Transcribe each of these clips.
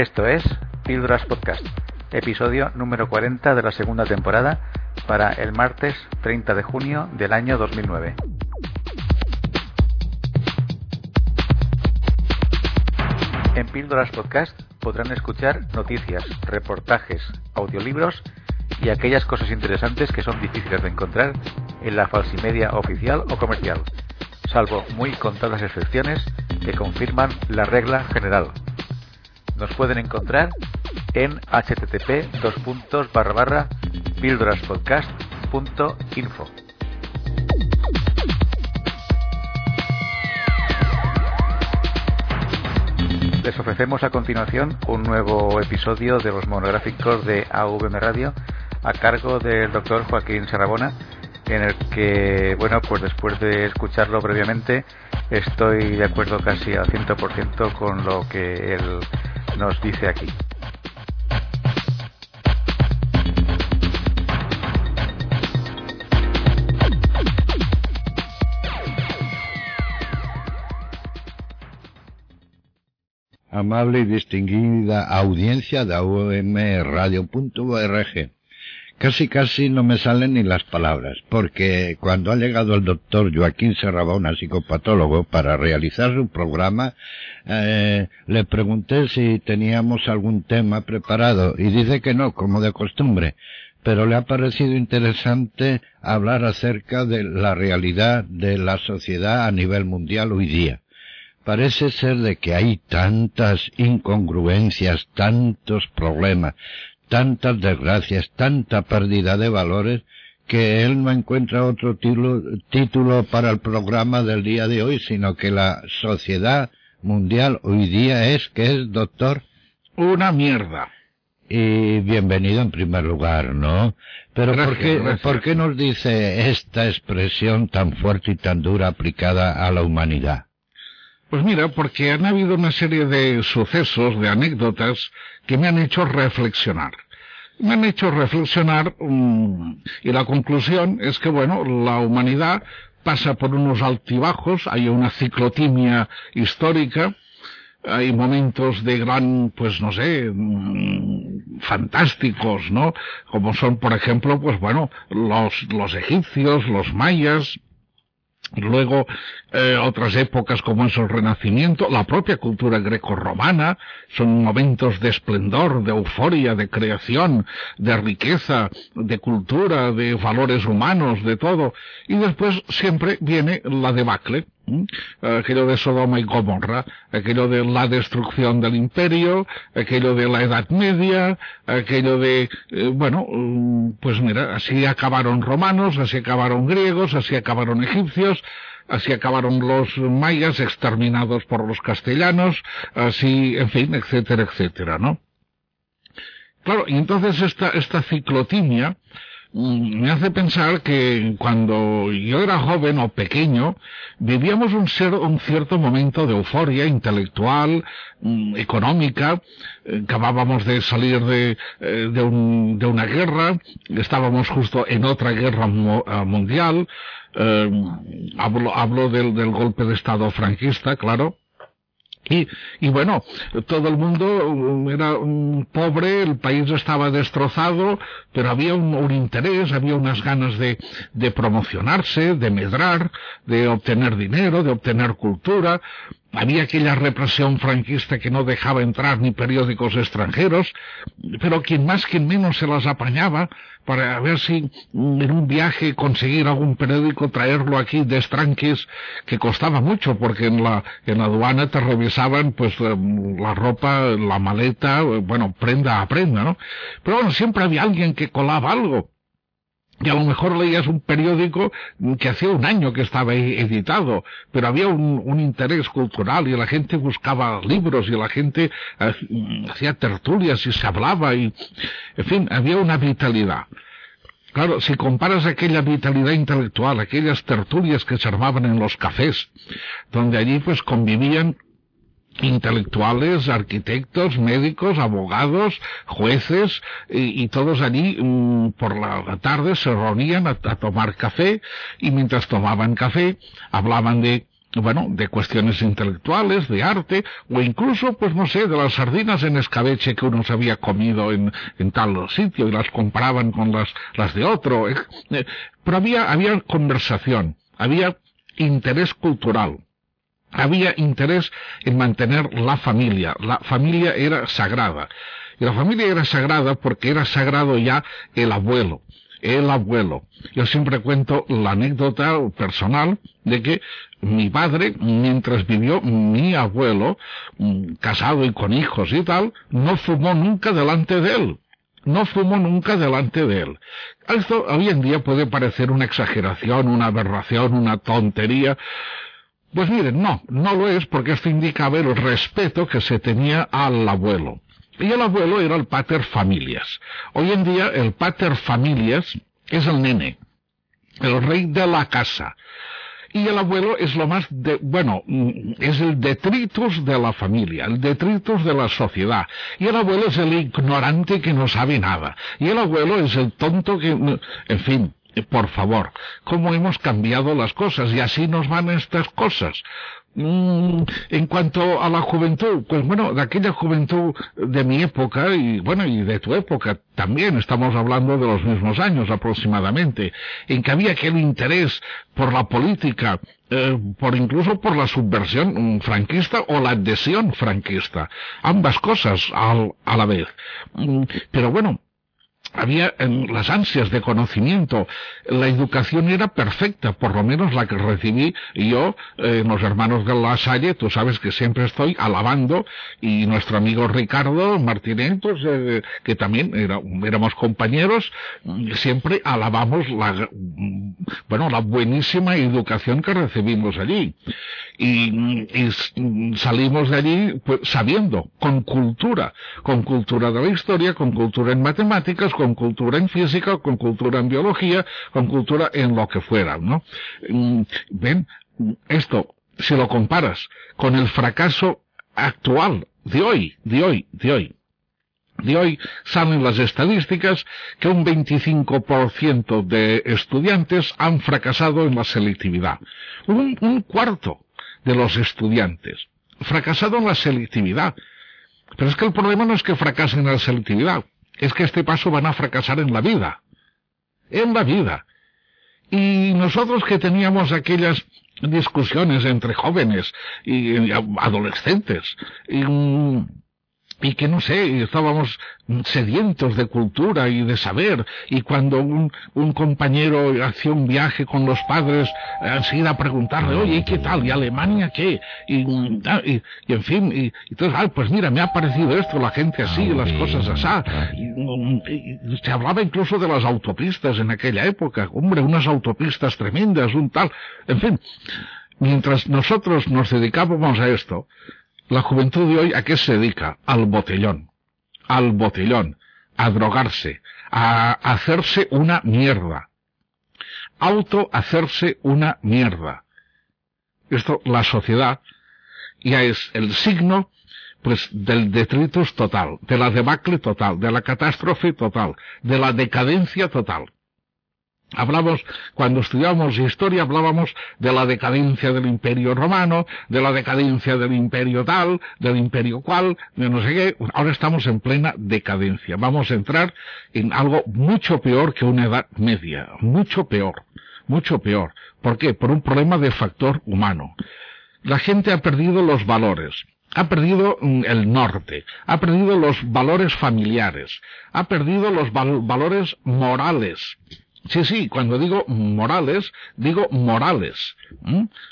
Esto es Píldoras Podcast, episodio número 40 de la segunda temporada para el martes 30 de junio del año 2009. En Píldoras Podcast podrán escuchar noticias, reportajes, audiolibros y aquellas cosas interesantes que son difíciles de encontrar en la falsimedia oficial o comercial, salvo muy contadas excepciones que confirman la regla general. Nos pueden encontrar en http píldoraspodcast.info. Les ofrecemos a continuación un nuevo episodio de los monográficos de AVM Radio a cargo del doctor Joaquín Sarabona, en el que, bueno, pues después de escucharlo previamente, estoy de acuerdo casi al 100% con lo que él nos dice aquí. Amable y distinguida audiencia de Radio.org. Casi casi no me salen ni las palabras, porque cuando ha llegado el doctor Joaquín Serrabona, psicopatólogo, para realizar su programa, eh, le pregunté si teníamos algún tema preparado y dice que no, como de costumbre, pero le ha parecido interesante hablar acerca de la realidad de la sociedad a nivel mundial hoy día. Parece ser de que hay tantas incongruencias, tantos problemas, tantas desgracias, tanta pérdida de valores, que él no encuentra otro título, para el programa del día de hoy, sino que la sociedad mundial hoy día es, que es, doctor? Una mierda. Y bienvenido en primer lugar, ¿no? Pero ¿por, qué, ¿por qué nos dice esta expresión tan fuerte y tan dura aplicada a la humanidad? Pues mira, porque han habido una serie de sucesos, de anécdotas, que me han hecho reflexionar. Me han hecho reflexionar mm, y la conclusión es que, bueno, la humanidad pasa por unos altibajos, hay una ciclotimia histórica, hay momentos de gran, pues no sé, mm, fantásticos, ¿no? Como son, por ejemplo, pues bueno, los, los egipcios, los mayas, Luego, eh, otras épocas como es el Renacimiento, la propia cultura greco-romana, son momentos de esplendor, de euforia, de creación, de riqueza, de cultura, de valores humanos, de todo. Y después siempre viene la debacle, aquello de Sodoma y Gomorra, aquello de la destrucción del imperio, aquello de la Edad Media, aquello de, eh, bueno, mm, pues mira, así acabaron romanos, así acabaron griegos, así acabaron egipcios, así acabaron los mayas exterminados por los castellanos, así, en fin, etcétera, etcétera, ¿no? Claro, y entonces esta, esta ciclotimia, Mm, me hace pensar que cuando yo era joven o pequeño, vivíamos un, cierto momento de euforia intelectual, mm, económica, eh, acabábamos de salir de, eh, de, una guerra, estábamos justo en otra guerra eh, mundial, hablo, del, del golpe de Estado franquista, claro, y, y, bueno, todo el mundo era un pobre, el país estaba destrozado, pero había un, un interés, había unas ganas de, de, promocionarse, de medrar, de obtener dinero, de obtener cultura. Había aquella represión franquista que no dejaba entrar ni periódicos extranjeros, pero quien más, quien menos se las apañaba para ver si en un viaje conseguir algún periódico, traerlo aquí de estranques, que costaba mucho, porque en la, en la aduana te revisaban pues eh, la ropa, la maleta, bueno, prenda a prenda, ¿no? Pero bueno, siempre había alguien que colaba algo y a lo mejor leías un periódico que hacía un año que estaba editado, pero había un, interés cultural y la gente buscaba libros y la gente eh, hacía tertulias y se hablaba y, en fin, había una vitalidad. Claro, si comparas aquella vitalidad intelectual, aquellas tertulias que se armaban en los cafés, donde allí pues convivían intelectuales, arquitectos, médicos, abogados, jueces, y, todos allí mm, por la tarde se reunían a, tomar café y mientras tomaban café hablaban de bueno, de cuestiones intelectuales, de arte, o incluso, pues no sé, de las sardinas en escabeche que uno se había comido en, en tal sitio y las comparaban con las, las de otro. Eh, eh, pero había, había conversación, había interés cultural. Había interés en mantener la familia. La familia era sagrada. Y la familia era sagrada porque era sagrado ya el abuelo el abuelo. Yo siempre cuento la anécdota personal de que mi padre, mientras vivió mi abuelo, mm, casado y con hijos y tal, no fumó nunca delante de él. No fumó nunca delante de él. Esto hoy en día puede parecer una exageración, una aberración, una tontería. Pues miren, no, no lo es porque esto indicaba el respeto que se tenía al abuelo. Y el abuelo era el pater familias. Hoy en día el pater familias es el nene, el rey de la casa. Y el abuelo es lo más de, bueno, mm, es el detritus de la familia, el detritus de la sociedad. Y el abuelo es el ignorante que no sabe nada. Y el abuelo es el tonto que, en fin, por favor, cómo hemos cambiado las cosas y así nos van estas cosas. Mm, en cuanto a la juventud, pues bueno, de aquella juventud de mi época y bueno, y de tu época también, estamos hablando de los mismos años aproximadamente, en que había aquel interés por la política, eh, por incluso por la subversión franquista o la adhesión franquista, ambas cosas a la vez. Mm, pero bueno, había en las ansias de conocimiento. La educación era perfecta, por lo menos la que recibí yo, eh, los hermanos de la Salle, tú sabes que siempre estoy alabando, y nuestro amigo Ricardo Martínez, pues, eh, que también era, éramos compañeros, siempre alabamos la, bueno, la buenísima educación que recibimos allí. Y, y salimos de allí pues, sabiendo, con cultura, con cultura de la historia, con cultura en matemáticas, con cultura en física, con cultura en biología, con cultura en lo que fuera, ¿no? Mm, ven, esto, si lo comparas con el fracaso actual de hoy, de hoy, de hoy, de hoy salen las estadísticas que un 25% de estudiantes han fracasado en la selectividad. Un, un, cuarto de los estudiantes fracasado en la selectividad. Pero es que el problema no es que fracasen en la selectividad es que este paso van a fracasar en la vida. En la vida. Y nosotros que teníamos aquellas discusiones entre jóvenes y adolescentes, y, y que no sé, estábamos sedientos de cultura y de saber, y cuando un, un compañero hacía un viaje con los padres, enseguida a preguntarle, oye, ¿qué tal? ¿Y Alemania qué? Y, y, en fin, y, entonces, ah, pues mira, me ha parecido esto, la gente así, las cosas así. Y, se hablaba incluso de las autopistas en aquella época, hombre, unas autopistas tremendas, un tal, en fin. Mientras nosotros nos dedicábamos a esto, la juventud de hoy, ¿a qué se dedica? Al botellón. Al botellón. A drogarse. A hacerse una mierda. Auto hacerse una mierda. Esto, la sociedad, ya es el signo, pues, del detritus total, de la debacle total, de la catástrofe total, de la decadencia total. Hablamos, cuando estudiamos historia, hablábamos de la decadencia del imperio romano, de la decadencia del imperio tal, del imperio cual, de no sé qué. Ahora estamos en plena decadencia. Vamos a entrar en algo mucho peor que una edad media. Mucho peor. Mucho peor. ¿Por qué? Por un problema de factor humano. La gente ha perdido los valores ha perdido mm, el norte, ha perdido los valores familiares, ha perdido los valores morales. Sí, sí, cuando digo morales, digo morales,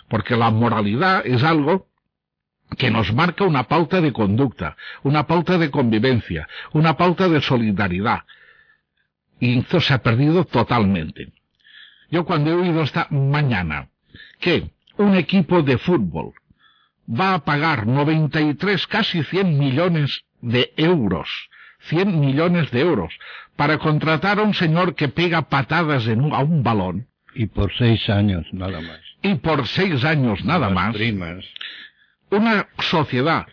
porque la moralidad es algo que nos marca una pauta de conducta, una pauta de convivencia, una pauta de solidaridad. Y esto se ha perdido totalmente. Yo cuando he oído esta mañana que un equipo de fútbol va a pagar 93, casi 100 millones de euros 100 millones de euros para contratar a un señor que pega patadas en un, a un balón. Y por seis años nada más. Y por seis años nada más. Primas. Una sociedad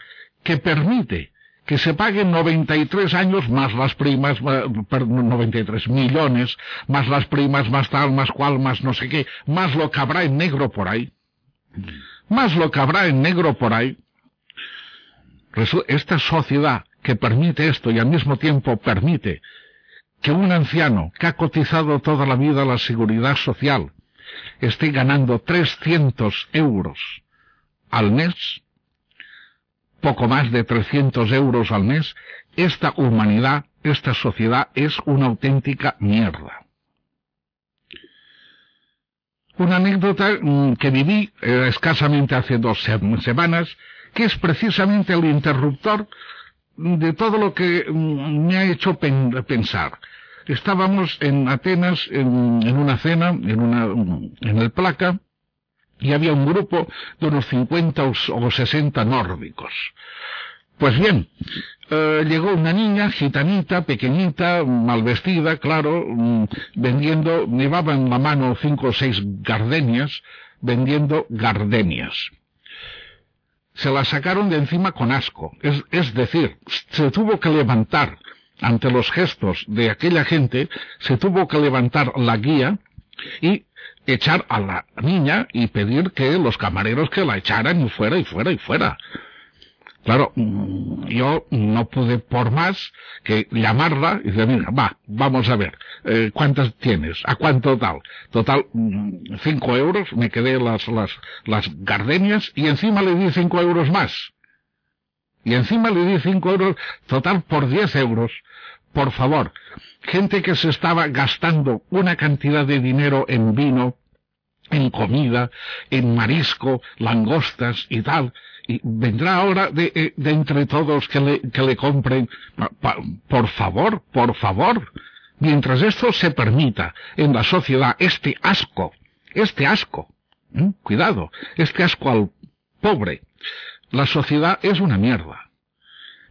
que permite que se paguen 93 años más las primas, 93 millones, más las primas, más tal, más cual, más no sé qué, más lo que habrá en negro por ahí. más lo que habrá en negro por ahí. Esta sociedad que permite esto y al mismo tiempo permite que un anciano que ha cotizado toda la vida la seguridad social esté ganando 300 euros al mes, poco más de 300 euros al mes, esta humanidad, esta sociedad es una auténtica mierda. Una anécdota mm, que viví eh, escasamente hace dos semanas, que es precisamente el interruptor de todo lo que mm, me ha hecho pensar. Estábamos en Atenas en, una cena, en, una, en el Placa, y había un grupo de unos 50 o 60 nórdicos. Pues bien, eh, llegó una niña gitanita, pequeñita, mal vestida, claro, mm, vendiendo, llevaba en la mano cinco o seis gardenias, vendiendo gardenias. Se la sacaron de encima con asco, es, es decir, se tuvo que levantar ante los gestos de aquella gente, se tuvo que levantar la guía y echar a la niña y pedir que los camareros que la echaran y fuera y fuera y fuera. Claro, yo no pude por más que llamarla y decir, mira, va, vamos a ver, eh, ¿cuántas tienes? ¿A cuánto tal? Total, mm, cinco euros, me quedé las, las, las gardenias y encima le di cinco euros más. Y encima le di cinco euros, total por diez euros. Por favor, gente que se estaba gastando una cantidad de dinero en vino, en comida, en marisco, langostas y tal, y vendrá ahora de, eh, de entre todos que le, que le compren. por favor, por favor. Mientras esto se permita en la sociedad, este asco, este asco, cuidado, este asco al pobre, la sociedad es una mierda.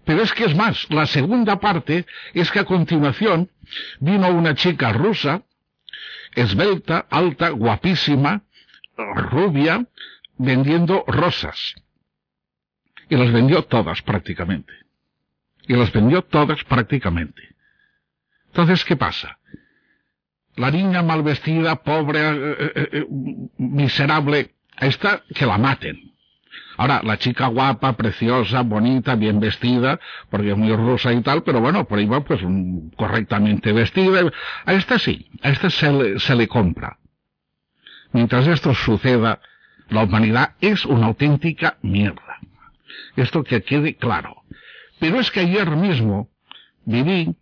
Pero es que es más, la segunda parte es que a continuación vino una chica rusa, esbelta, alta, guapísima, rubia, vendiendo rosas. Y las vendió todas prácticamente. Y las vendió todas prácticamente. Entonces, ¿qué pasa? La niña mal vestida, pobre, eh, eh, eh, miserable, esta que la maten. Ahora, la chica guapa, preciosa, bonita, bien vestida, porque es muy rusa y tal, pero bueno, por ahí va pues correctamente vestida. A esta sí, a esta se le, se le compra. Mientras esto suceda, la humanidad es una auténtica mierda. Esto que quede claro. Pero es que ayer mismo viví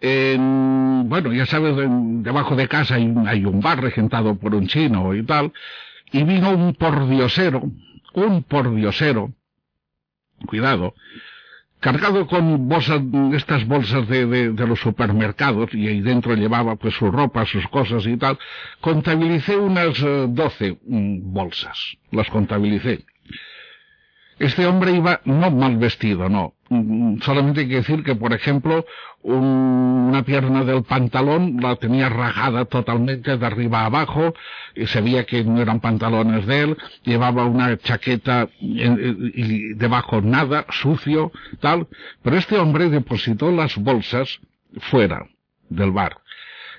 en, bueno, ya sabes, debajo de casa hay, hay un bar regentado por un chino y tal, y vino un pordiosero, un pordiosero, cuidado, cargado con bolsas, estas bolsas de, de, los supermercados, y ahí dentro llevaba pues su ropa, sus cosas y tal, contabilicé unas eh, doce mm, bolsas, las contabilicé. Este hombre iba no mal vestido, no. Mm, solamente hay que decir que, por ejemplo, una pierna del pantalón la tenía rajada totalmente de arriba a abajo, y se veía que no eran pantalones de él, llevaba una chaqueta y debajo nada, sucio, tal. Pero este hombre depositó las bolsas fuera del bar.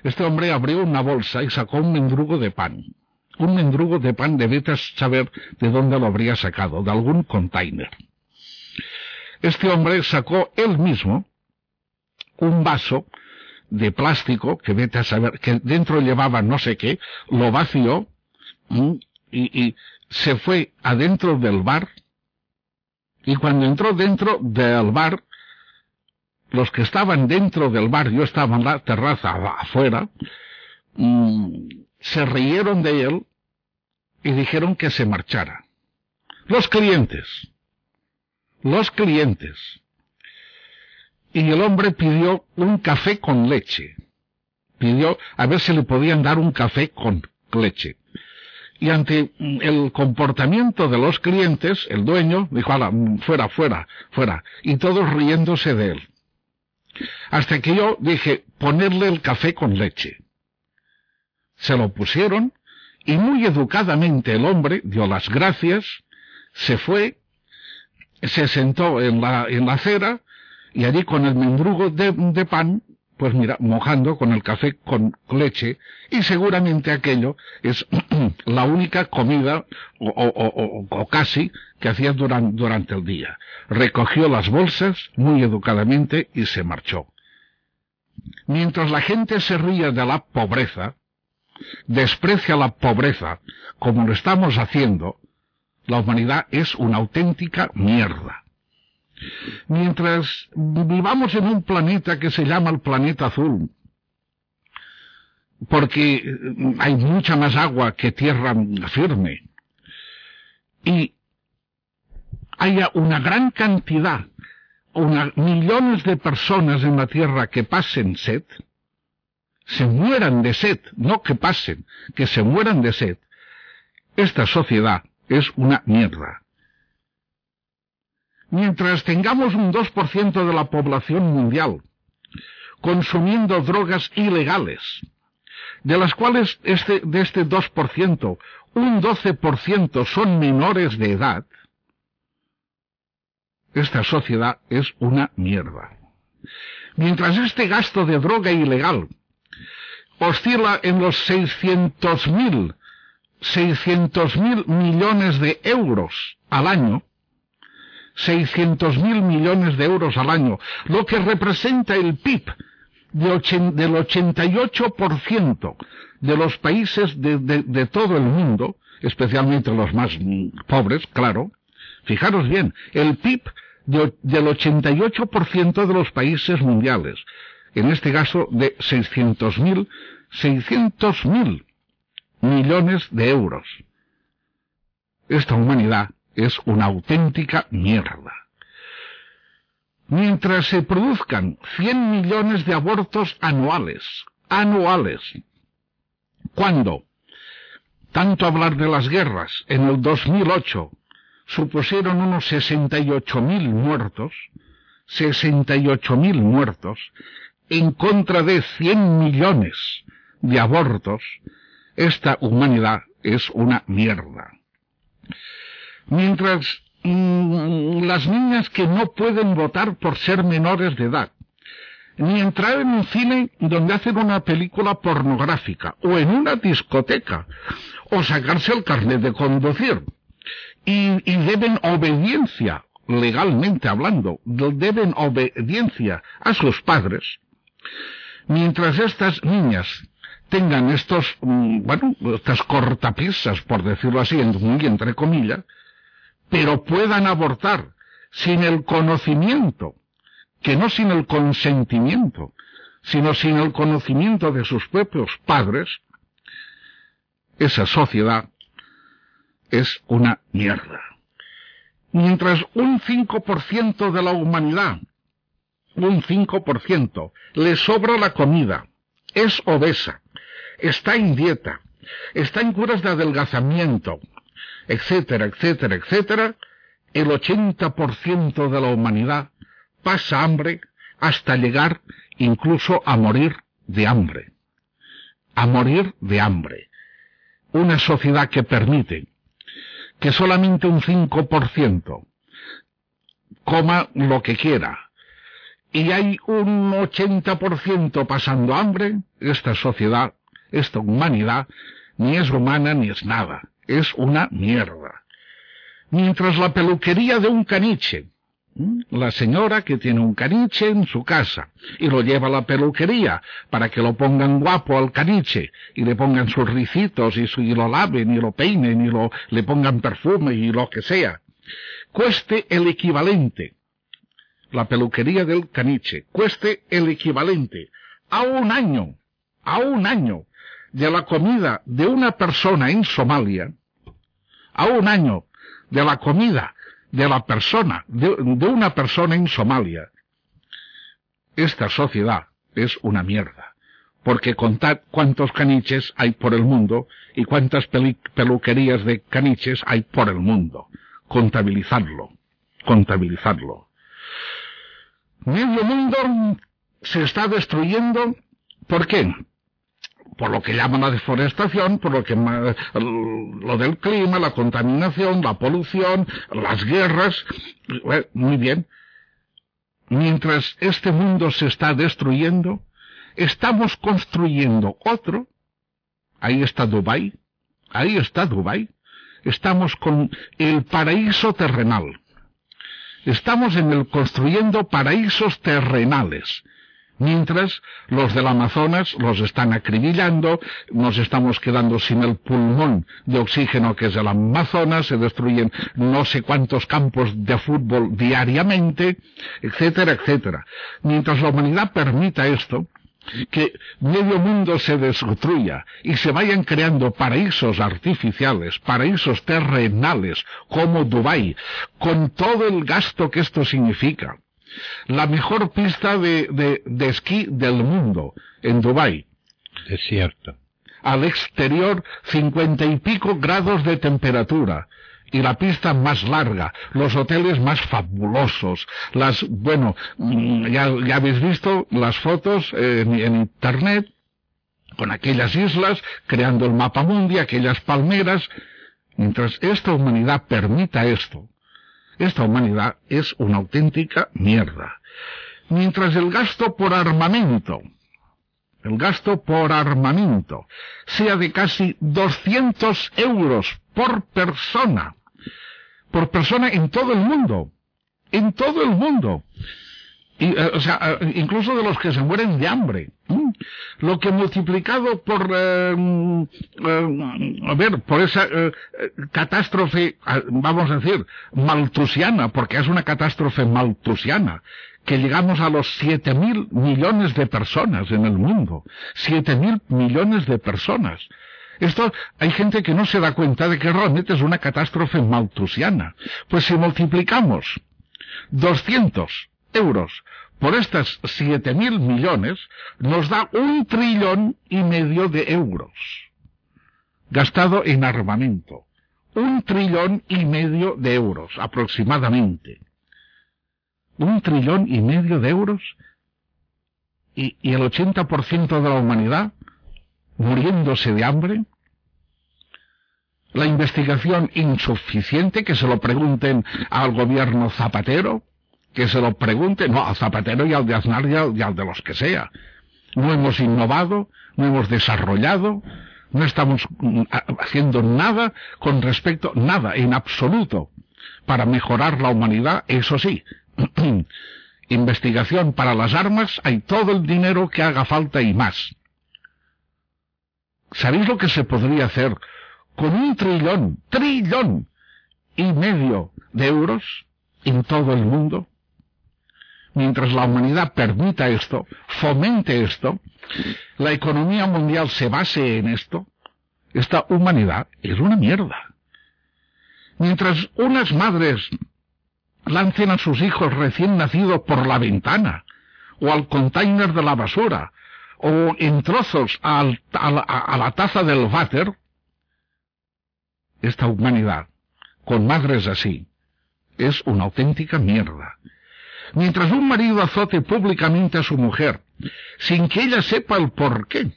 Este hombre abrió una bolsa y sacó un mendrugo de pan un mendrugo de pan de vetas saber de dónde lo habría sacado, de algún container. Este hombre sacó él mismo un vaso de plástico que vete saber que dentro llevaba no sé qué, lo vació y, se fue adentro del bar y cuando entró dentro del bar los que estaban dentro del bar, yo estaba en la terraza afuera, se rieron de él y dijeron que se marchara. Los clientes. Los clientes. Y el hombre pidió un café con leche. Pidió a ver si le podían dar un café con leche. Y ante el comportamiento de los clientes, el dueño dijo, fuera, fuera, fuera. Y todos riéndose de él. Hasta que yo dije, ponerle el café con leche. Se lo pusieron y muy educadamente el hombre dio las gracias, se fue, se sentó en la, en la acera y allí con el mendrugo de, pan Pues mira, mojando con el café con leche y seguramente aquello es la única comida o, casi que hacía durante el día. Recogió las bolsas muy educadamente y se marchó. Mientras la gente se ría de la pobreza, desprecia la pobreza como lo estamos haciendo, la humanidad es una auténtica mierda. Mientras vivamos en un planeta que se llama el planeta azul, porque hay mucha más agua que tierra firme, y haya una gran cantidad, una, millones de personas en la Tierra que pasen sed, se mueran de sed, no que pasen, que se mueran de sed, esta sociedad es una mierda. Mientras tengamos un 2% de la población mundial consumiendo drogas ilegales, de las cuales este, de este 2%, un 12% son menores de edad, esta sociedad es una mierda. Mientras este gasto de droga ilegal oscila en los 600.000 600.000 millones de euros al año, 600.000 millones de euros al año, lo que representa el PIB del 88% de los países de, todo el mundo, especialmente los más pobres, claro. Fijaros bien, el PIB del 88% de los países mundiales, en este caso de 600.000, 600.000 millones de euros. Esta humanidad es una auténtica mierda. Mientras se produzcan 100 millones de abortos anuales, anuales, cuando tanto hablar de las guerras en el 2008 supusieron unos 68 mil muertos, 68 mil muertos, en contra de 100 millones de abortos, esta humanidad es una mierda. Mientras mm, las niñas que no pueden votar por ser menores de edad, ni entrar en un cine donde hacen una película pornográfica, o en una discoteca, o sacarse el carnet de conducir, y, y deben obediencia, legalmente hablando, deben obediencia a sus padres, mientras estas niñas tengan estos, mm, bueno, estas cortapisas, por decirlo así, muy entre comillas, pero puedan abortar sin el conocimiento, que no sin el consentimiento, sino sin el conocimiento de sus propios padres, esa sociedad es una mierda. Mientras un 5% de la humanidad, un 5%, le sobra la comida, es obesa, está en dieta, está en curas de adelgazamiento, etcétera, etcétera, etcétera, el 80% de la humanidad pasa hambre hasta llegar incluso a morir de hambre. A morir de hambre. Una sociedad que permite que solamente un 5% coma lo que quiera y hay un 80% pasando hambre, esta sociedad esta humanidad ni es humana ni es nada, es una mierda. Mientras la peluquería de un caniche, la señora que tiene un caniche en su casa y lo lleva a la peluquería para que lo pongan guapo al caniche y le pongan sus ricitos y, lo laven y lo peinen y lo, le pongan perfume y lo que sea, cueste el equivalente, la peluquería del caniche, cueste el equivalente a un año, a un año de la comida de una persona en Somalia, a un año de la comida de la persona, de, una persona en Somalia, esta sociedad es una mierda. Porque contad cuántos caniches hay por el mundo y cuántas peluquerías de caniches hay por el mundo. Contabilizarlo. Contabilizarlo. Medio mundo se está destruyendo. ¿Por qué? por lo que llaman la deforestación, por lo que lo del clima, la contaminación, la polución, las guerras, muy bien. Mientras este mundo se está destruyendo, estamos construyendo otro. Ahí está Dubái. Ahí está Dubái. Estamos con el paraíso terrenal. Estamos en el construyendo paraísos terrenales mientras los del Amazonas los están acribillando, nos estamos quedando sin el pulmón de oxígeno que es el Amazonas, se destruyen no sé cuántos campos de fútbol diariamente, etcétera, etcétera. Mientras la humanidad permita esto, que medio mundo se destruya y se vayan creando paraísos artificiales, paraísos terrenales como Dubái, con todo el gasto que esto significa, la mejor pista de, esquí del mundo, en Dubái. Desierto. Al exterior, cincuenta y pico grados de temperatura. Y la pista más larga, los hoteles más fabulosos, las, bueno, mm, ya, habéis visto las fotos en, en internet, con aquellas islas, creando el mapa mundial, aquellas palmeras, mientras esta humanidad permita esto, esta humanidad es una auténtica mierda. Mientras el gasto por armamento, el gasto por armamento, sea de casi 200 euros por persona, por persona en todo el mundo, en todo el mundo. Eh, o sea, eh, incluso de los que se mueren de hambre. Lo que multiplicado por, eh, a ver, por esa catástrofe, vamos a decir, maltusiana, porque es una catástrofe maltusiana, que llegamos a los siete mil millones de personas en el mundo. Siete mil millones de personas. Esto, hay gente que no se da cuenta de que realmente es una catástrofe maltusiana. Pues si multiplicamos 200 euros por estas siete mil millones nos da un trillón y medio de euros gastado en armamento. Un trillón y medio de euros aproximadamente. Un trillón y medio de euros y, y el 80% de la humanidad muriéndose de hambre. La investigación insuficiente, que se lo pregunten al gobierno Zapatero, que se lo pregunte, no, al Zapatero y al de Aznar y al, de los que sea. No hemos innovado, no hemos desarrollado, no estamos mm, haciendo nada con respecto, nada, en absoluto, para mejorar la humanidad, eso sí. Investigación para las armas, hay todo el dinero que haga falta y más. ¿Sabéis lo que se podría hacer con un trillón, trillón y medio de euros en todo el mundo? mientras la humanidad permita esto, fomente esto, la economía mundial se base en esto, esta humanidad es una mierda. Mientras unas madres lancen a sus hijos recién nacidos por la ventana, o al container de la basura, o en trozos a, la, taza del váter, esta humanidad, con madres así, es una auténtica mierda. Mientras un marido azote públicamente a su mujer, sin que ella sepa el por qué,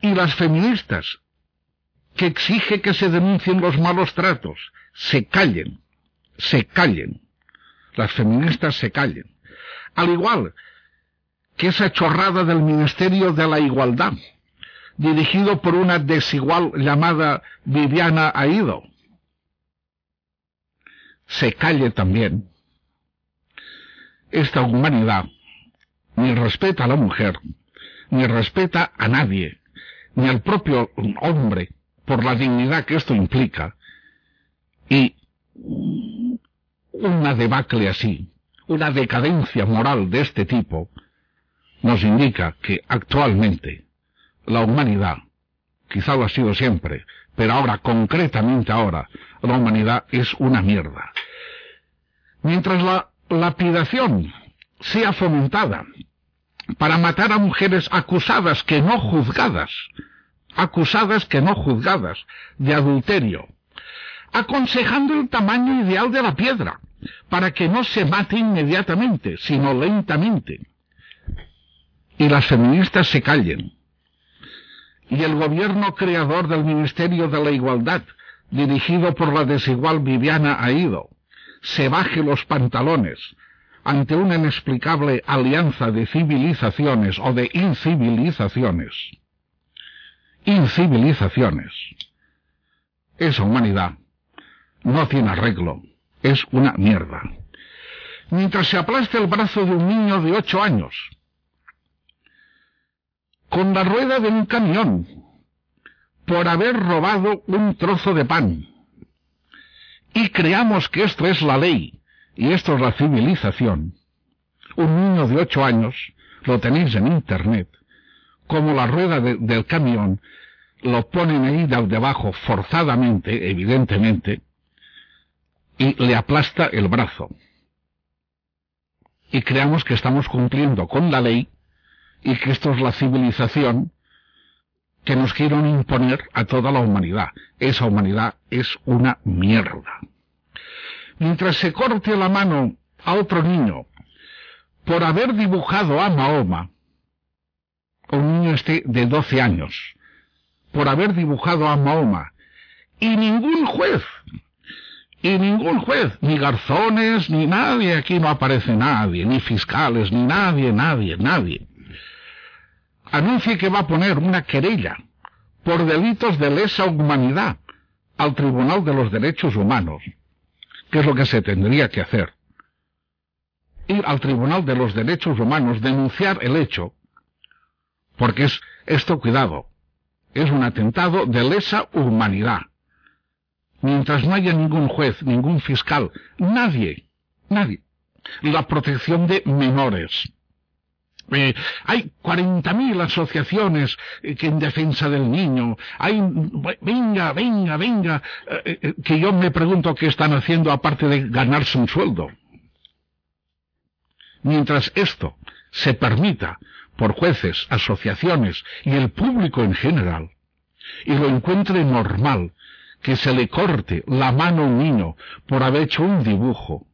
y las feministas, que exige que se denuncien los malos tratos, se callen, se callen. Las feministas se callen. Al igual que esa chorrada del Ministerio de la Igualdad, dirigido por una desigual llamada Viviana Aido, se calle también esta humanidad. Ni respeta a la mujer, ni respeta a nadie, ni al propio hombre, por la dignidad que esto implica, y una debacle así, una decadencia moral de este tipo, nos indica que actualmente la humanidad, quizá lo ha sido siempre, pero ahora, concretamente ahora, la humanidad es una mierda. Mientras la lapidación sea fomentada para matar a mujeres acusadas que no juzgadas, acusadas que no juzgadas de adulterio, aconsejando el tamaño ideal de la piedra, para que no se mate inmediatamente, sino lentamente. Y las feministas se callen. Y el gobierno creador del Ministerio de la Igualdad, dirigido por la desigual Viviana Aido, se baje los pantalones ante una inexplicable alianza de civilizaciones o de incivilizaciones, incivilizaciones, esa humanidad no tiene arreglo, es una mierda. Mientras se aplasta el brazo de un niño de ocho años, con la rueda de un camión, por haber robado un trozo de pan, y creamos que esto es la ley, y esto es la civilización, un niño de ocho años, lo tenéis en internet, como la rueda del camión, lo ponen ahí debajo forzadamente, evidentemente, y le aplasta el brazo. Y creamos que estamos cumpliendo con la ley y que esto es la civilización que nos quieren imponer a toda la humanidad. Esa humanidad es una mierda. Mientras se corte la mano a otro niño por haber dibujado a Mahoma, un niño este de 12 años, por haber dibujado a Mahoma, y ningún juez, y ningún juez, ni garzones, ni nadie, aquí no aparece nadie, ni fiscales, ni nadie, nadie, nadie, anuncie que va a poner una querella por delitos de lesa humanidad al Tribunal de los Derechos Humanos, que es lo que se tendría que hacer. Ir al Tribunal de los Derechos Humanos, denunciar el hecho, porque es esto, cuidado, es un atentado de lesa humanidad. Mientras no haya ningún juez, ningún fiscal, nadie, nadie, la protección de menores, eh, hay 40.000 asociaciones eh, que en defensa del niño. Hay, venga, venga, venga, eh, que yo me pregunto qué están haciendo aparte de ganarse un sueldo. Mientras esto se permita por jueces, asociaciones y el público en general, y lo encuentre normal que se le corte la mano a un niño por haber hecho un dibujo,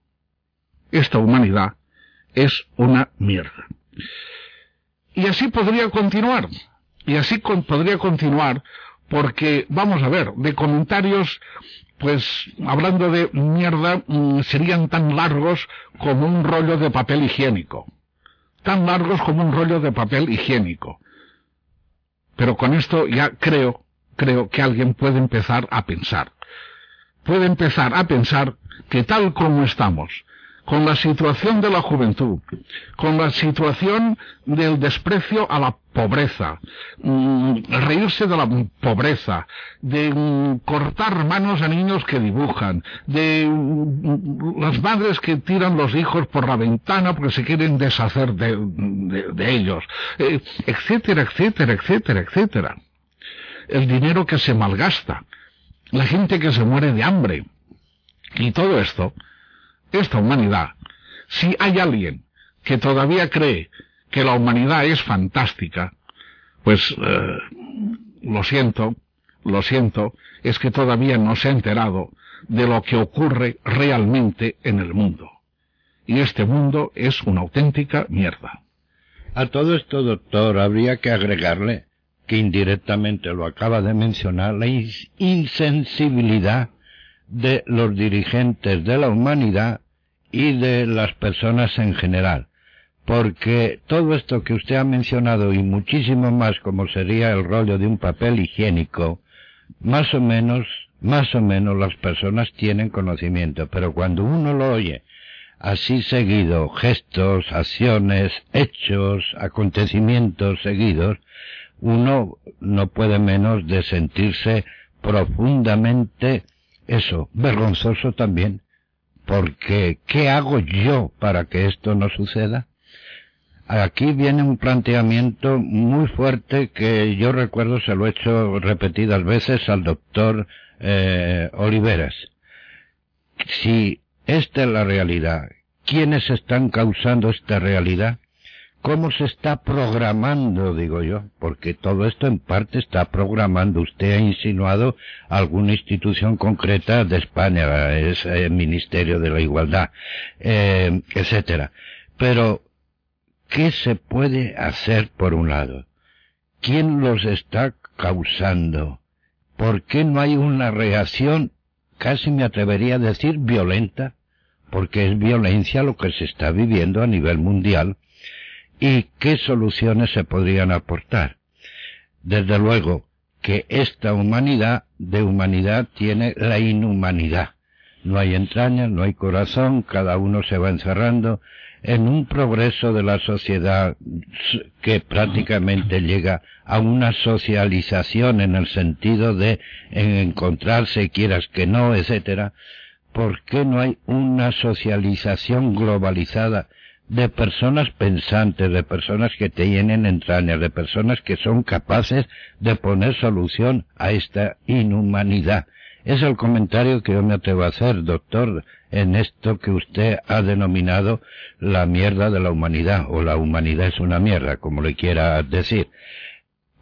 esta humanidad es una mierda. Y así podría continuar. Y así podría continuar porque, vamos a ver, de comentarios, pues hablando de mierda, mm, serían tan largos como un rollo de papel higiénico. Tan largos como un rollo de papel higiénico. Pero con esto ya creo, creo que alguien puede empezar a pensar. Puede empezar a pensar que tal como estamos, con la situación de la juventud, con la situación del desprecio a la pobreza, mm, reírse de la pobreza, de mm, cortar manos a niños que dibujan, de mm, las madres que tiran los hijos por la ventana porque se quieren deshacer de, ellos, eh, etcétera, etcétera, etcétera, etcétera. El dinero que se malgasta, la gente que se muere de hambre. Y todo esto esta humanidad, si hay alguien que todavía cree que la humanidad es fantástica, pues eh, lo siento, lo siento, es que todavía no se ha enterado de lo que ocurre realmente en el mundo. Y este mundo es una auténtica mierda. A todo esto, doctor, habría que agregarle que indirectamente lo acaba de mencionar, la insensibilidad de los dirigentes de la humanidad y de las personas en general. Porque todo esto que usted ha mencionado y muchísimo más como sería el rollo de un papel higiénico, más o menos, más o menos las personas tienen conocimiento, pero cuando uno lo oye así seguido, gestos, acciones, hechos, acontecimientos seguidos, uno no puede menos de sentirse profundamente eso, vergonzoso también, porque ¿qué hago yo para que esto no suceda? Aquí viene un planteamiento muy fuerte que yo recuerdo se lo he hecho repetidas veces al doctor eh, Oliveras. Si esta es la realidad, ¿quiénes están causando esta realidad? Cómo se está programando, digo yo, porque todo esto en parte está programando. Usted ha insinuado alguna institución concreta de España, es el Ministerio de la Igualdad, eh, etcétera. Pero, ¿qué se puede hacer por un lado? ¿Quién los está causando? ¿Por qué no hay una reacción, casi me atrevería a decir, violenta? porque es violencia lo que se está viviendo a nivel mundial y qué soluciones se podrían aportar. Desde luego que esta humanidad de humanidad tiene la inhumanidad. No hay entrañas, no hay corazón, cada uno se va encerrando en un progreso de la sociedad que prácticamente llega a una socialización en el sentido de encontrarse, quieras que no, etcétera, ¿por qué no hay una socialización globalizada de personas pensantes, de personas que tienen entrañas, de personas que son capaces de poner solución a esta inhumanidad? Es el comentario que yo me atrevo a hacer, doctor, en esto que usted ha denominado la mierda de la humanidad, o la humanidad es una mierda, como le quiera decir.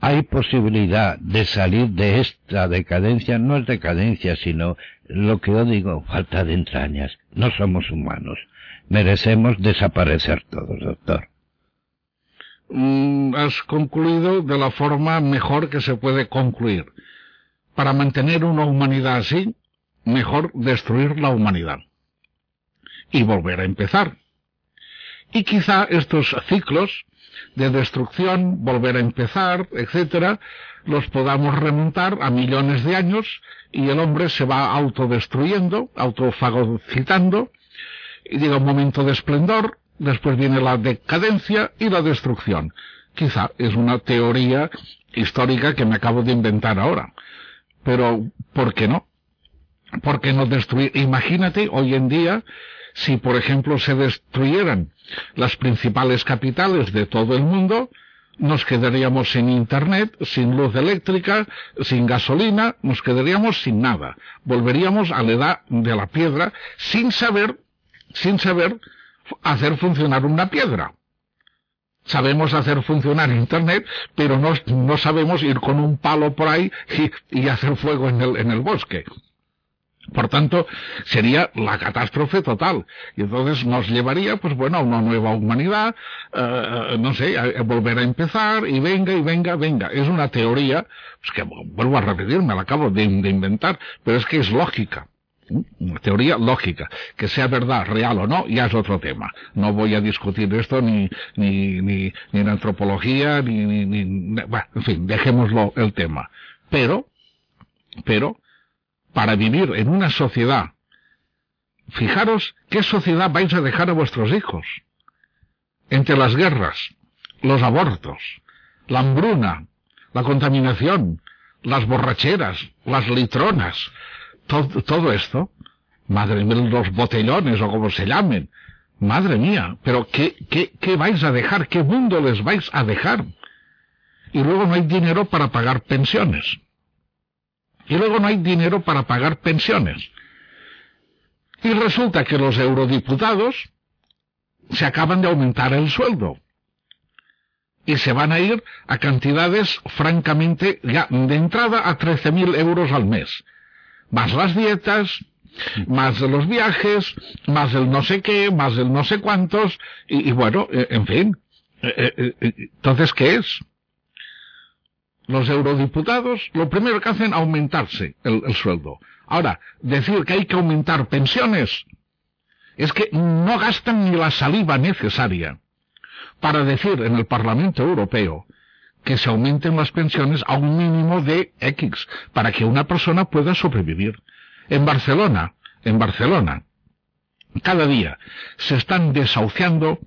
¿Hay posibilidad de salir de esta decadencia? No es decadencia, sino lo que yo digo, falta de entrañas. No somos humanos. Merecemos desaparecer todos, doctor. Mm, has concluido de la forma mejor que se puede concluir para mantener una humanidad así, mejor destruir la humanidad y volver a empezar. Y quizá estos ciclos de destrucción, volver a empezar, etcétera, los podamos remontar a millones de años y el hombre se va autodestruyendo, autofagocitando, y llega un momento de esplendor, después viene la decadencia y la destrucción. Quizá es una teoría histórica que me acabo de inventar ahora. Pero, ¿por qué no? ¿Por qué no destruir? Imagínate hoy en día si, por ejemplo, se destruyeran las principales capitales de todo el mundo, nos quedaríamos sin internet, sin luz eléctrica, sin gasolina, nos quedaríamos sin nada. Volveríamos a la edad de la piedra sin saber, sin saber hacer funcionar una piedra. Sabemos hacer funcionar Internet, pero no, sabemos ir con un palo por ahí y, hacer fuego en el, en el bosque. Por tanto, sería la catástrofe total. Y entonces nos llevaría, pues bueno, a una nueva humanidad, eh, no sé, a, volver a empezar, y venga, y venga, venga. Es una teoría, pues que vuelvo a repetir, me la acabo de inventar, pero es que es lógica. Una teoría lógica. Que sea verdad, real o no, ya es otro tema. No voy a discutir esto ni, ni, ni, ni en antropología, ni, ni, ni, bueno, en fin, dejémoslo el tema. Pero, pero, para vivir en una sociedad, fijaros qué sociedad vais a dejar a vuestros hijos. Entre las guerras, los abortos, la hambruna, la contaminación, las borracheras, las litronas, todo, esto, madre mía, los botellones o como se llamen, madre mía, pero ¿qué, qué, ¿qué vais a dejar? ¿Qué mundo les vais a dejar? Y luego no hay dinero para pagar pensiones. Y luego no hay dinero para pagar pensiones. Y resulta que los eurodiputados se acaban de aumentar el sueldo. Y se van a ir a cantidades francamente de entrada a 13.000 euros al mes más las dietas, más los viajes, más el no sé qué, más el no sé cuántos, y, bueno, eh, en fin. Eh, eh, entonces, ¿qué es? Los eurodiputados lo primero que hacen es aumentarse el, el sueldo. Ahora, decir que hay que aumentar pensiones es que no gastan ni la saliva necesaria para decir en el Parlamento Europeo que se aumenten las pensiones a un mínimo de X para que una persona pueda sobrevivir. En Barcelona, en Barcelona, cada día se están desahuciando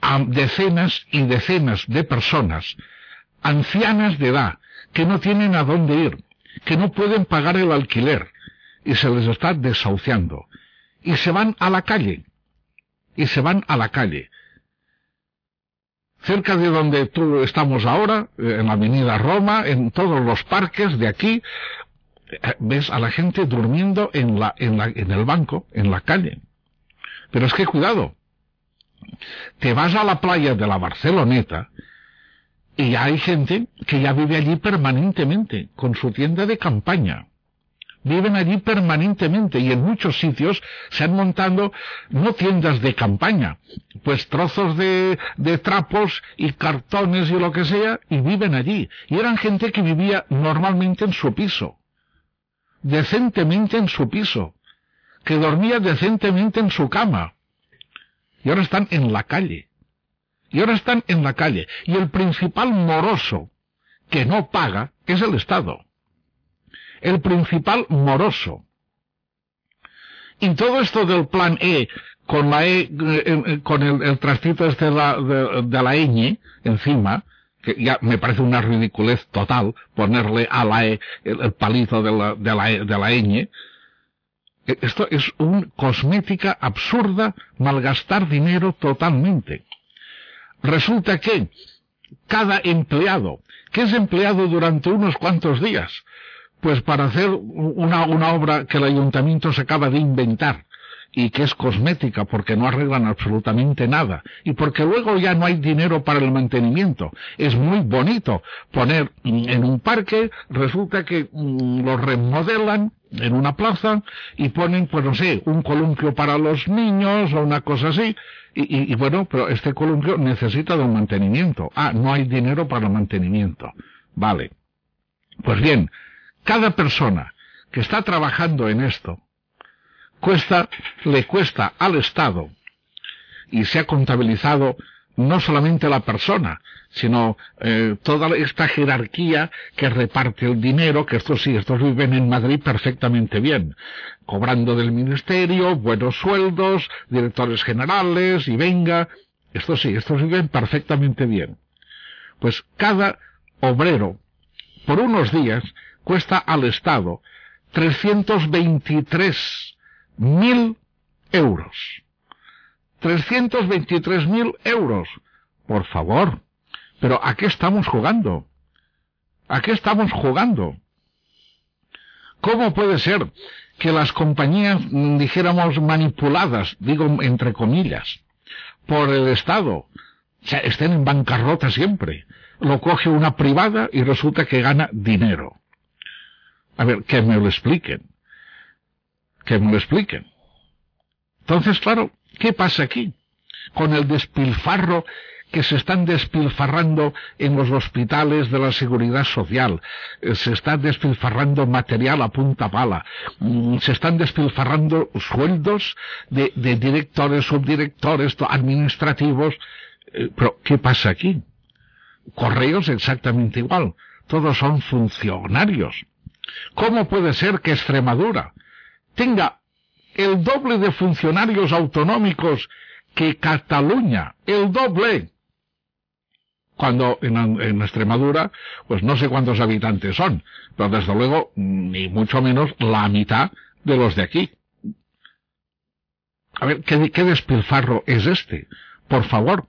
a decenas y decenas de personas, ancianas de edad, que no tienen a dónde ir, que no pueden pagar el alquiler, y se les está desahuciando. Y se van a la calle, y se van a la calle cerca de donde tú estamos ahora, eh, en la avenida Roma, en todos los parques de aquí, eh, ves a la gente durmiendo en, la, en, la, en el banco, en la calle. Pero es que cuidado, te vas a la playa de la Barceloneta y hay gente que ya vive allí permanentemente, con su tienda de campaña viven allí permanentemente y en muchos sitios se han montado no tiendas de campaña, pues trozos de, de trapos y cartones y lo que sea y viven allí. Y eran gente que vivía normalmente en su piso, decentemente en su piso, que dormía decentemente en su cama. Y ahora están en la calle. Y ahora están en la calle. Y el principal moroso que no paga es el Estado. El principal moroso. Y todo esto del plan E, con la E, eh, eh, con el, trastito este de la, de, la ñ encima, que ya me parece una ridiculez total ponerle a la E el, palito de la, de la, e, de la ñ, e, esto es una cosmética absurda, malgastar dinero totalmente. Resulta que cada empleado, que es empleado durante unos cuantos días, pues para hacer una, una obra que el ayuntamiento se acaba de inventar, y que es cosmética porque no arreglan absolutamente nada y porque luego ya no hay dinero para el mantenimiento. Es muy bonito poner en un parque, resulta que mm, lo remodelan en una plaza y ponen, pues no sé, un columpio para los niños o una cosa así. Y, y, bueno, pero este columpio necesita de un mantenimiento. Ah, no hay dinero para el mantenimiento. Vale. Pues bien, cada persona que está trabajando en esto, cuesta, le cuesta al Estado, y se ha contabilizado no solamente la persona, sino eh, toda esta jerarquía que reparte el dinero, que estos sí, estos viven en Madrid perfectamente bien, cobrando del ministerio, buenos sueldos, directores generales, y venga, estos sí, estos viven perfectamente bien. Pues cada obrero, por unos días, cuesta al Estado 323 mil euros. 323 mil euros. Por favor. Pero ¿a qué estamos jugando? ¿A qué estamos jugando? ¿Cómo puede ser que las compañías, dijéramos, manipuladas, digo entre comillas, por el Estado, estén en bancarrota siempre? Lo coge una privada y resulta que gana dinero. A ver, que me lo expliquen que me lo expliquen. Entonces, claro, ¿qué pasa aquí? Con el despilfarro que se están despilfarrando en los hospitales de la seguridad social, eh, se está despilfarrando material a punta pala, mm, se están despilfarrando sueldos de, directores, subdirectores, administrativos. Eh, pero, ¿qué pasa aquí? Correos exactamente igual. Todos son funcionarios. ¿Cómo puede ser que Extremadura, tenga el doble de funcionarios autonómicos que Cataluña, el doble. Cuando en, Extremadura, pues no sé cuántos habitantes son, pero desde luego ni mucho menos la mitad de los de aquí. A ver, ¿qué, despilfarro es este? Por favor.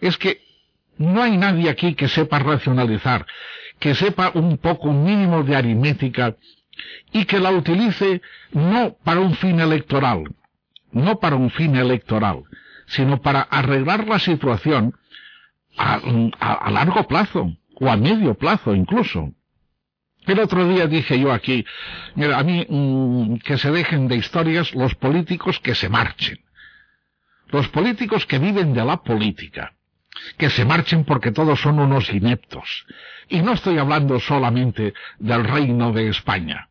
Es que no hay nadie aquí que sepa racionalizar, que sepa un poco, un mínimo de aritmética y que la utilice no para un fin electoral, no para un fin electoral, sino para arreglar la situación a, largo plazo o a medio plazo incluso. El otro día dije yo aquí, mira, a mí mm, que se dejen de historias los políticos que se marchen. Los políticos que viven de la política, que se marchen porque todos son unos ineptos. Y no estoy hablando solamente del reino de España.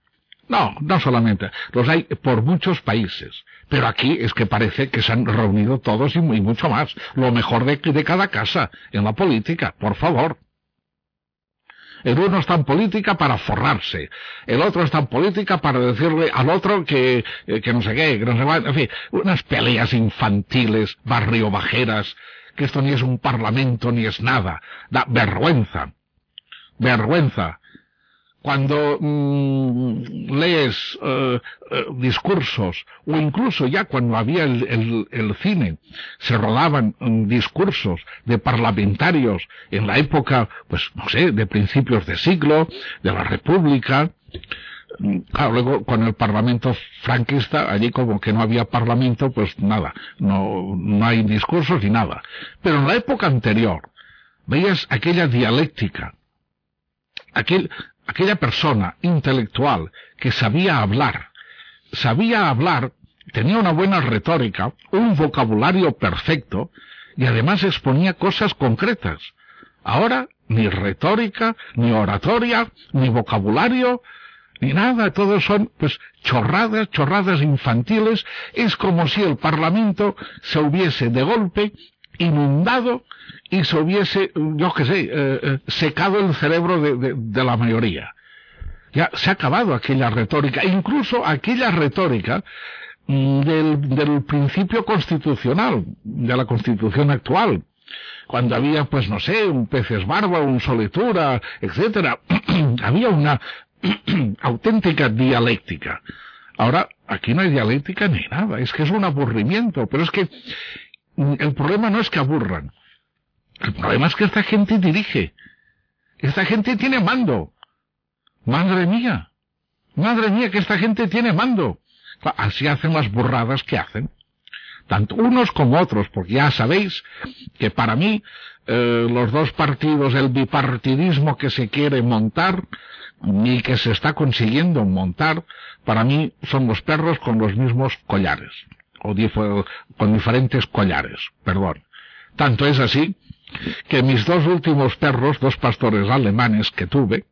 No, no solamente. Los hay por muchos países. Pero aquí es que parece que se han reunido todos y, mucho más. Lo mejor de, de cada casa en la política, por favor. El uno está en política para forrarse. El otro está en política para decirle al otro que, eh, que no sé qué, que no sé qué. En fin, unas peleas infantiles, barrio bajeras, que esto ni es un parlamento ni es nada. Da vergüenza. Vergüenza cuando mm, lees eh, eh, discursos, o incluso ya cuando había el, cine, se rodaban mm, discursos de parlamentarios en la época, pues no sé, de principios de siglo, de la República, Claro, luego con el Parlamento franquista, allí como que no había Parlamento, pues nada, no, no hay discursos ni nada. Pero en la época anterior, veías aquella dialéctica, aquel, aquella persona intelectual que sabía hablar, sabía hablar, tenía una buena retórica, un vocabulario perfecto y además exponía cosas concretas. Ahora, ni retórica, ni oratoria, ni vocabulario, ni nada, todo son pues chorradas, chorradas infantiles, es como si el Parlamento se hubiese de golpe inundado y se hubiese, yo qué sé, eh, eh, secado el cerebro de, la mayoría. Ya se ha acabado aquella retórica, incluso aquella retórica mm, del, del principio constitucional, de la constitución actual, cuando había, pues no sé, un peces barba, un solitura, etcétera, había una auténtica dialéctica. Ahora, aquí no hay dialéctica ni nada, es que es un aburrimiento, pero es que el problema no es que aburran, el problema es que esta gente dirige, esta gente tiene mando. Madre mía, madre mía, que esta gente tiene mando. Así hacen las burradas que hacen tanto unos como otros, porque ya sabéis que para mí eh, los dos partidos, el bipartidismo que se quiere montar y que se está consiguiendo montar, para mí son los perros con los mismos collares, o con diferentes collares, perdón. Tanto es así que mis dos últimos perros, dos pastores alemanes que tuve,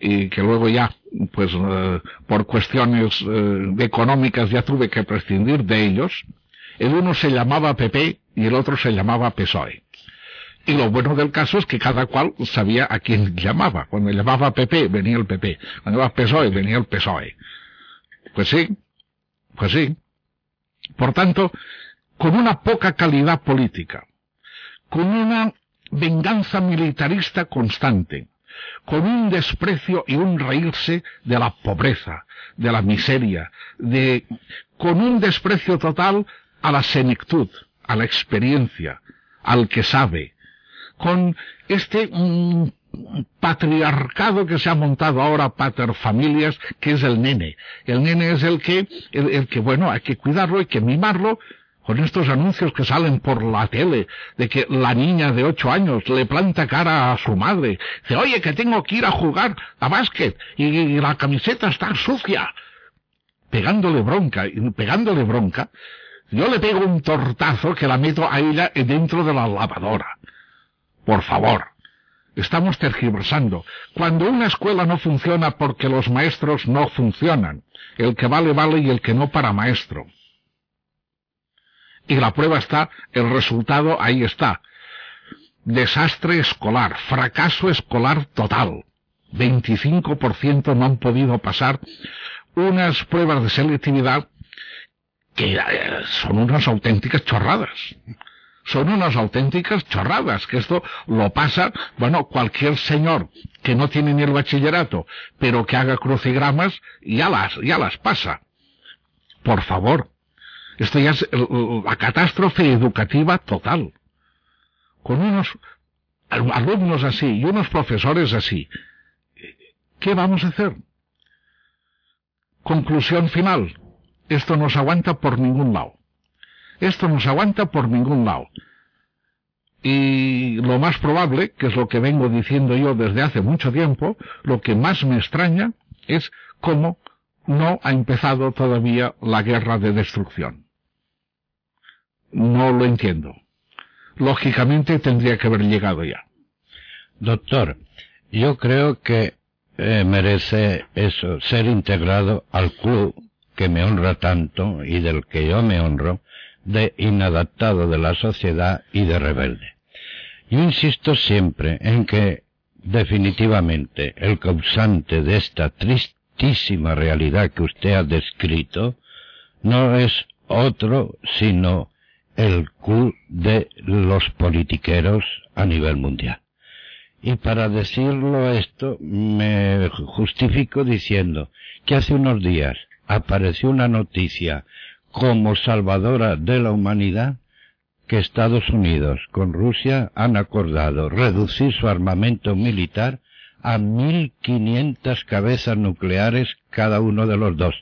y que luego ya, pues eh, por cuestiones eh, económicas ya tuve que prescindir de ellos, el uno se llamaba PP y el otro se llamaba PSOE. Y lo bueno del caso es que cada cual sabía a quién llamaba. Cuando llamaba PP, venía el PP. Cuando llamaba PSOE, venía el PSOE. Pues sí, pues sí. Por tanto, con una poca calidad política, con una venganza militarista constante, con un desprecio y un reírse de la pobreza, de la miseria, de, con un desprecio total a la senectud, a la experiencia, al que sabe, con este mm, patriarcado que se ha montado ahora, paterfamilias, que es el nene. El nene es el que, el, que, bueno, hay que cuidarlo, hay que mimarlo, con estos anuncios que salen por la tele, de que la niña de ocho años le planta cara a su madre, dice, oye, que tengo que ir a jugar a básquet, y la camiseta está sucia, pegándole bronca, y pegándole bronca, yo le pego un tortazo que la meto a ella dentro de la lavadora. Por favor. Estamos tergiversando. Cuando una escuela no funciona porque los maestros no funcionan, el que vale vale y el que no para maestro. Y la prueba está, el resultado ahí está. Desastre escolar, fracaso escolar total. 25% no han podido pasar unas pruebas de selectividad que eh, son unas auténticas chorradas. Son unas auténticas chorradas, que esto lo pasa, bueno, cualquier señor que no tiene ni el bachillerato, pero que haga crucigramas, ya las, ya las pasa. Por favor. Esto ya es la catástrofe educativa total. Con unos alumnos así y unos profesores así, ¿qué vamos a hacer? Conclusión final esto no aguanta por ningún lado. Esto no se aguanta por ningún lado. Y lo más probable, que es lo que vengo diciendo yo desde hace mucho tiempo, lo que más me extraña es cómo no ha empezado todavía la guerra de destrucción. No lo entiendo. Lógicamente tendría que haber llegado ya. Doctor, yo creo que eh, merece eso, ser integrado al club que me honra tanto y del que yo me honro, de inadaptado de la sociedad y de rebelde. Yo insisto siempre en que definitivamente el causante de esta tristísima realidad que usted ha descrito no es otro sino el cul de los politiqueros a nivel mundial. Y para decirlo esto me justifico diciendo que hace unos días apareció una noticia como salvadora de la humanidad que Estados Unidos con Rusia han acordado reducir su armamento militar a 1.500 cabezas nucleares cada uno de los dos.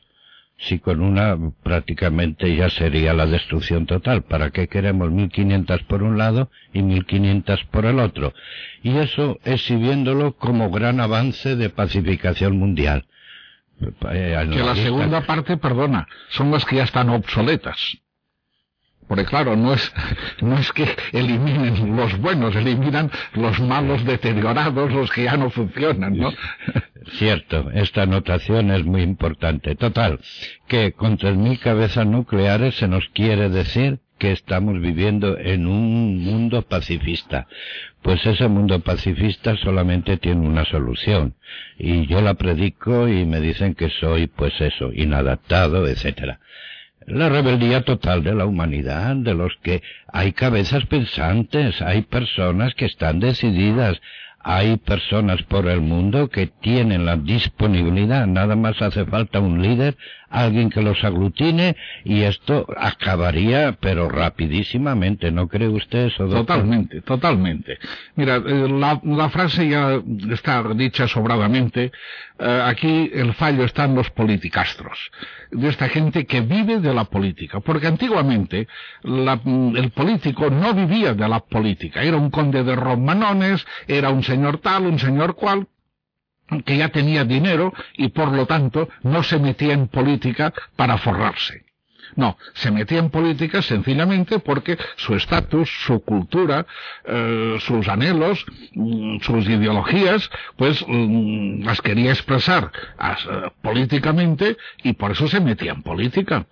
Si con una prácticamente ya sería la destrucción total. ¿Para qué queremos 1.500 por un lado y 1.500 por el otro? Y eso exhibiéndolo como gran avance de pacificación mundial. Eh, que la segunda parte, perdona, son las que ya están obsoletas. Porque claro, no es, no es que eliminen los buenos, eliminan los malos deteriorados, los que ya no funcionan, ¿no? Cierto, esta anotación es muy importante. Total, que con 3.000 cabezas nucleares se nos quiere decir que estamos viviendo en un mundo pacifista. Pues ese mundo pacifista solamente tiene una solución. Y yo la predico y me dicen que soy, pues eso, inadaptado, etcétera la rebeldía total de la humanidad, de los que hay cabezas pensantes, hay personas que están decididas, hay personas por el mundo que tienen la disponibilidad, nada más hace falta un líder, alguien que los aglutine y esto acabaría, pero rapidísimamente, ¿no cree usted eso? Totalmente, totalmente. Mira, eh, la, frase ya está dicha sobradamente. Eh, aquí el fallo está en los politicastros, de esta gente que vive de la política, porque antiguamente el político no vivía de la política, era un conde de Romanones, era un señor tal, un señor cual, que ya tenía dinero y por lo tanto no se metía en política para forrarse. No, se metía en política sencillamente porque su estatus, su cultura, eh, sus anhelos, mm, sus ideologías, pues mm, las quería expresar eh, políticamente y por eso se metía en política.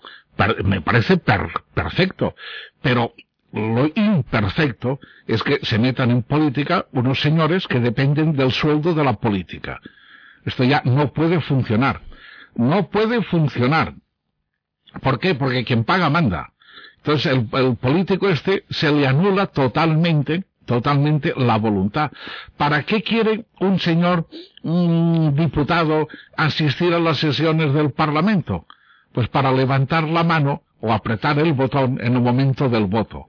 me parece perfecto. Pero lo imperfecto es que se metan en política unos señores que dependen del sueldo de la política. Esto ya no puede funcionar. No puede funcionar. ¿Por qué? Porque quien paga manda. Entonces el, político este se le anula totalmente, totalmente la voluntad. ¿Para qué quiere un señor un diputado asistir a las sesiones del Parlamento? Pues para levantar la mano o apretar el botón en el momento del voto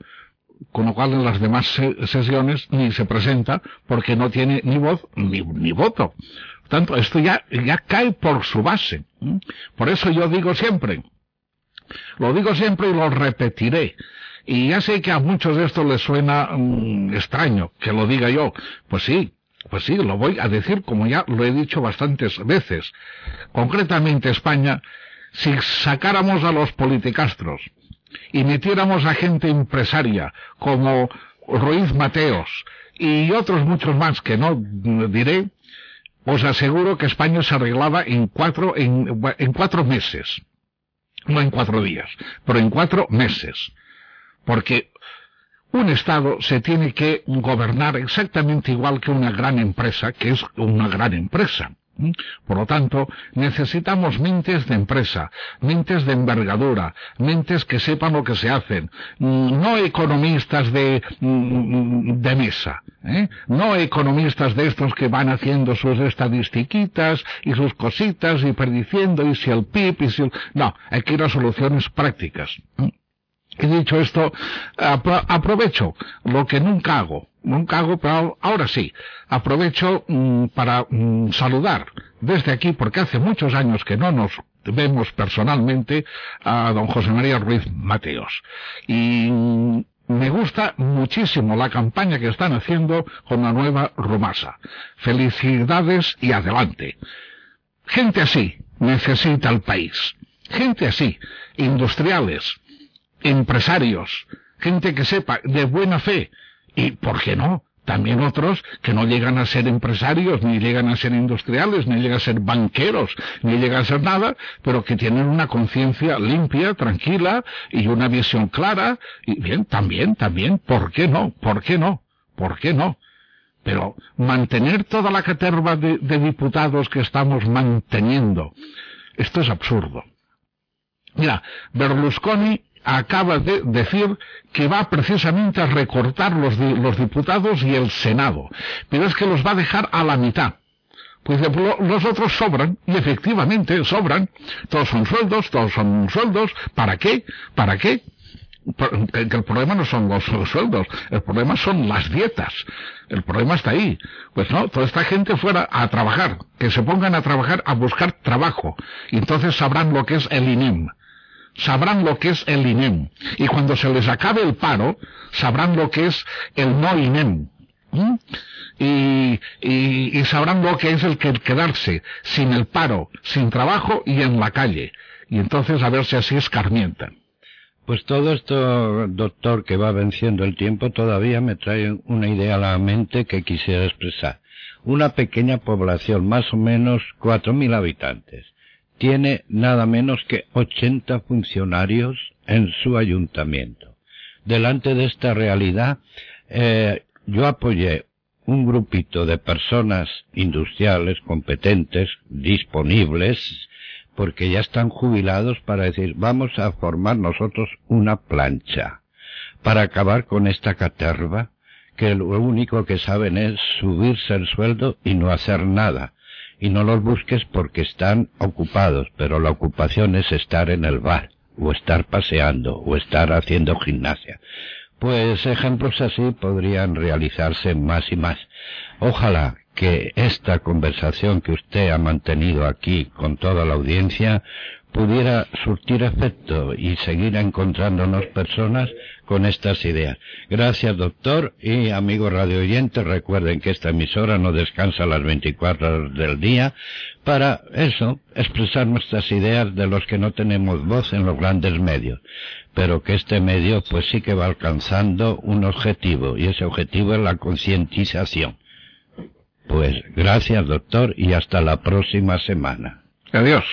con lo cual en las demás sesiones ni se presenta porque no tiene ni voz ni, ni voto. Por tanto, esto ya, ya cae por su base. Por eso yo digo siempre, lo digo siempre y lo repetiré. Y ya sé que a muchos de esto les suena mm, extraño que lo diga yo. Pues sí, pues sí, lo voy a decir como ya lo he dicho bastantes veces. Concretamente España, si sacáramos a los politicastros y metiéramos a gente empresaria como Ruiz Mateos y otros muchos más que no diré, os aseguro que España se arreglaba en cuatro, en, en cuatro meses. No en cuatro días, pero en cuatro meses. Porque un Estado se tiene que gobernar exactamente igual que una gran empresa, que es una gran empresa. ¿Mm? Por lo tanto, necesitamos mentes de empresa, mentes de envergadura, mentes que sepan lo que se hacen, mm, no economistas de, mm, de mesa, ¿eh? no economistas de estos que van haciendo sus estadistiquitas y sus cositas y prediciendo y si el PIB y si el... No, hay que ir a soluciones prácticas. Y dicho esto, aprovecho lo que nunca hago, nunca hago, pero ahora sí, aprovecho mm, para mm, saludar desde aquí, porque hace muchos años que no nos vemos personalmente, a don José María Ruiz Mateos. Y mm, me gusta muchísimo la campaña que están haciendo con la nueva Rumasa. Felicidades y adelante. Gente así necesita el país. Gente así, industriales, empresarios, gente que sepa de buena fe, y, ¿por qué no? También otros que no llegan a ser empresarios, ni llegan a ser industriales, ni llegan a ser banqueros, ni llegan a ser nada, pero que tienen una conciencia limpia, tranquila y una visión clara. Y bien, también, también, ¿por qué no? ¿Por qué no? ¿Por qué no? Pero mantener toda la caterva de, de diputados que estamos manteniendo, esto es absurdo. Mira, Berlusconi acaba de decir que va precisamente a recortar los, los diputados y el Senado, pero es que los va a dejar a la mitad. Pues los otros sobran, y efectivamente sobran. Todos son sueldos, todos son sueldos. ¿Para qué? ¿Para qué? El problema no son los sueldos, el problema son las dietas. El problema está ahí. Pues no, toda esta gente fuera a trabajar, que se pongan a trabajar, a buscar trabajo, y entonces sabrán lo que es el INEM sabrán lo que es el INEM. Y cuando se les acabe el paro, sabrán lo que es el no INEM. Y, y, sabrán lo que es el que quedarse sin el paro, sin trabajo y en la calle. Y entonces a ver si así escarmientan. Pues todo esto, doctor, que va venciendo el tiempo, todavía me trae una idea a la mente que quisiera expresar. Una pequeña población, más o menos cuatro mil habitantes, tiene nada menos que 80 funcionarios en su ayuntamiento. Delante de esta realidad, eh, yo apoyé un grupito de personas industriales competentes, disponibles, porque ya están jubilados para decir, vamos a formar nosotros una plancha para acabar con esta caterva que lo único que saben es subirse el sueldo y no hacer nada. Y no los busques porque están ocupados, pero la ocupación es estar en el bar, o estar paseando, o estar haciendo gimnasia. Pues ejemplos así podrían realizarse más y más. Ojalá que esta conversación que usted ha mantenido aquí con toda la audiencia pudiera surtir efecto y seguir encontrándonos personas con estas ideas. Gracias, doctor, y amigos radio oyentes, recuerden que esta emisora no descansa las 24 horas del día para eso, expresar nuestras ideas de los que no tenemos voz en los grandes medios, pero que este medio pues sí que va alcanzando un objetivo, y ese objetivo es la concientización. Pues gracias, doctor, y hasta la próxima semana. Adiós.